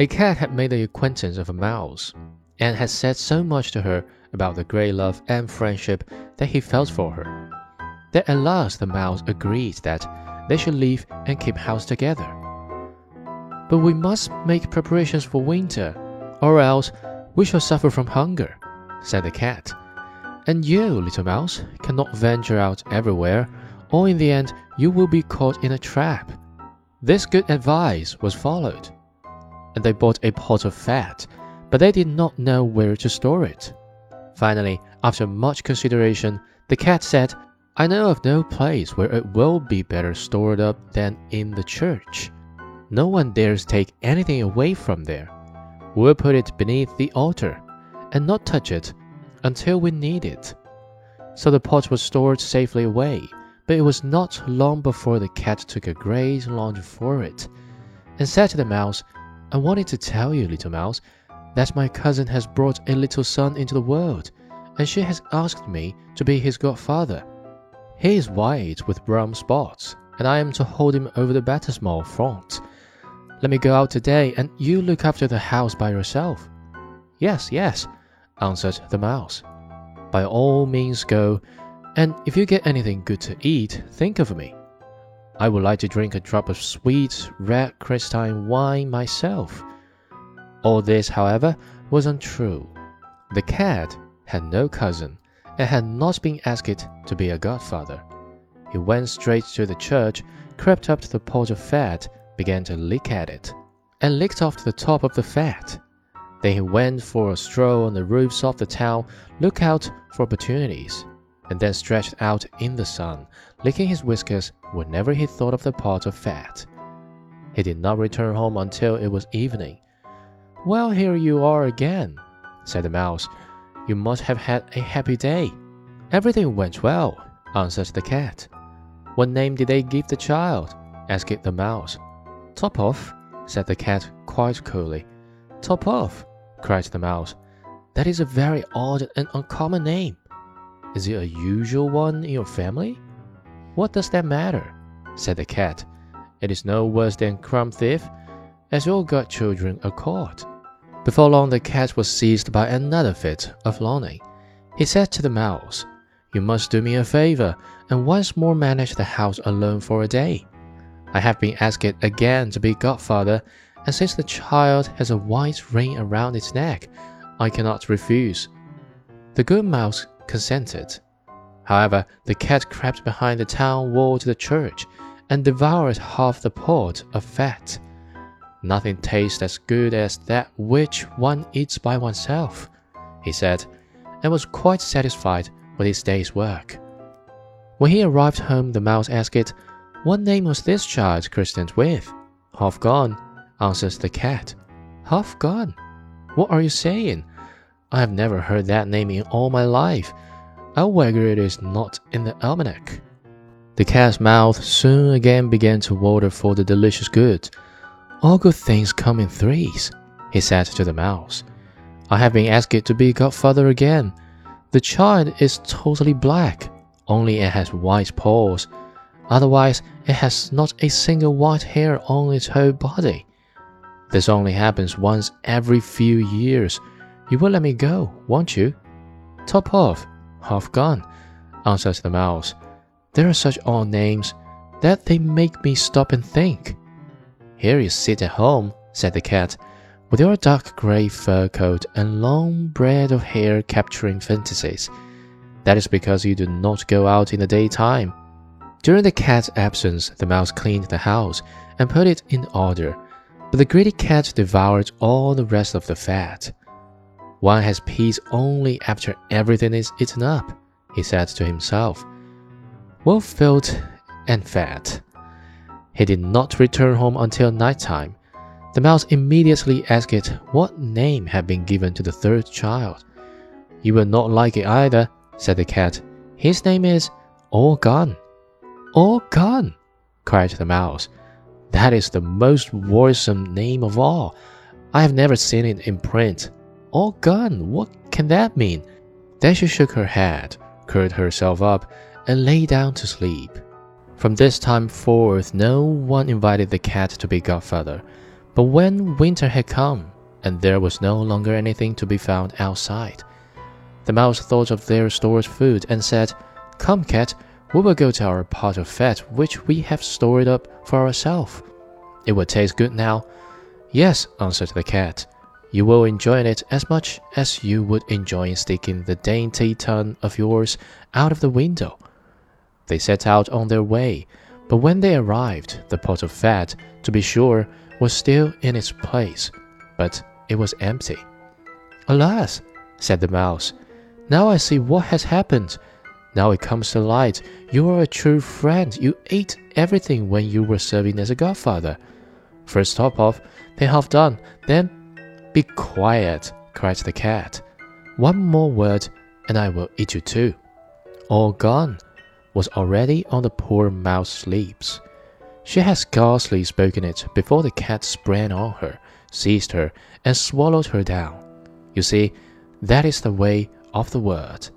A cat had made the acquaintance of a mouse, and had said so much to her about the great love and friendship that he felt for her, that at last the mouse agreed that they should live and keep house together. But we must make preparations for winter, or else we shall suffer from hunger, said the cat. And you, little mouse, cannot venture out everywhere, or in the end you will be caught in a trap. This good advice was followed and they bought a pot of fat, but they did not know where to store it. Finally, after much consideration, the cat said, I know of no place where it will be better stored up than in the church. No one dares take anything away from there. We'll put it beneath the altar and not touch it until we need it. So the pot was stored safely away, but it was not long before the cat took a great longing for it and said to the mouse, I wanted to tell you, little mouse, that my cousin has brought a little son into the world, and she has asked me to be his godfather. He is white with brown spots, and I am to hold him over the baptismal font. Let me go out today, and you look after the house by yourself. Yes, yes, answered the mouse. By all means go, and if you get anything good to eat, think of me. I would like to drink a drop of sweet, red christening wine myself. All this, however, was untrue. The cat had no cousin and had not been asked to be a godfather. He went straight to the church, crept up to the pot of fat, began to lick at it, and licked off the top of the fat. Then he went for a stroll on the roofs of the town, look out for opportunities, and then stretched out in the sun, licking his whiskers whenever he thought of the pot of fat. He did not return home until it was evening. Well, here you are again, said the mouse. You must have had a happy day. Everything went well, answered the cat. What name did they give the child? asked the mouse. Top-off, said the cat quite coolly. Top-off, cried the mouse. That is a very odd and uncommon name. Is it a usual one in your family? What does that matter? said the cat. It is no worse than crumb thief, as all godchildren are called. Before long the cat was seized by another fit of longing. He said to the mouse, You must do me a favor, and once more manage the house alone for a day. I have been asked again to be godfather, and since the child has a white ring around its neck, I cannot refuse. The good mouse consented. However, the cat crept behind the town wall to the church and devoured half the pot of fat. Nothing tastes as good as that which one eats by oneself, he said, and was quite satisfied with his day's work. When he arrived home, the mouse asked, it, What name was this child christened with? Half gone, answers the cat. Half gone? What are you saying? I have never heard that name in all my life. I'll wager it is not in the almanac. The cat's mouth soon again began to water for the delicious good. All good things come in threes, he said to the mouse. I have been asked to be godfather again. The child is totally black, only it has white paws. Otherwise, it has not a single white hair on its whole body. This only happens once every few years. You will let me go, won't you? Top off, half gone, answered the mouse. There are such odd names that they make me stop and think. Here you sit at home, said the cat, with your dark gray fur coat and long braid of hair capturing fantasies. That is because you do not go out in the daytime. During the cat's absence, the mouse cleaned the house and put it in order, but the greedy cat devoured all the rest of the fat. One has peace only after everything is eaten up, he said to himself. Well filled and fat. He did not return home until night time. The mouse immediately asked it what name had been given to the third child. You will not like it either, said the cat. His name is All Gone. All Gone, cried the mouse. That is the most worrisome name of all. I have never seen it in print. All gone. What can that mean? Then she shook her head, curled herself up, and lay down to sleep. From this time forth, no one invited the cat to be godfather, But when winter had come, and there was no longer anything to be found outside, the mouse thought of their stored food and said, Come, cat, we will go to our pot of fat which we have stored up for ourselves. It will taste good now. Yes, answered the cat. You will enjoy it as much as you would enjoy sticking the dainty tongue of yours out of the window. They set out on their way, but when they arrived, the pot of fat, to be sure, was still in its place, but it was empty. Alas, said the mouse, now I see what has happened. Now it comes to light. You are a true friend. You ate everything when you were serving as a godfather. First top off, then half done, then be quiet, cried the cat. One more word, and I will eat you too. All gone was already on the poor mouse's lips. She had scarcely spoken it before the cat sprang on her, seized her, and swallowed her down. You see, that is the way of the word.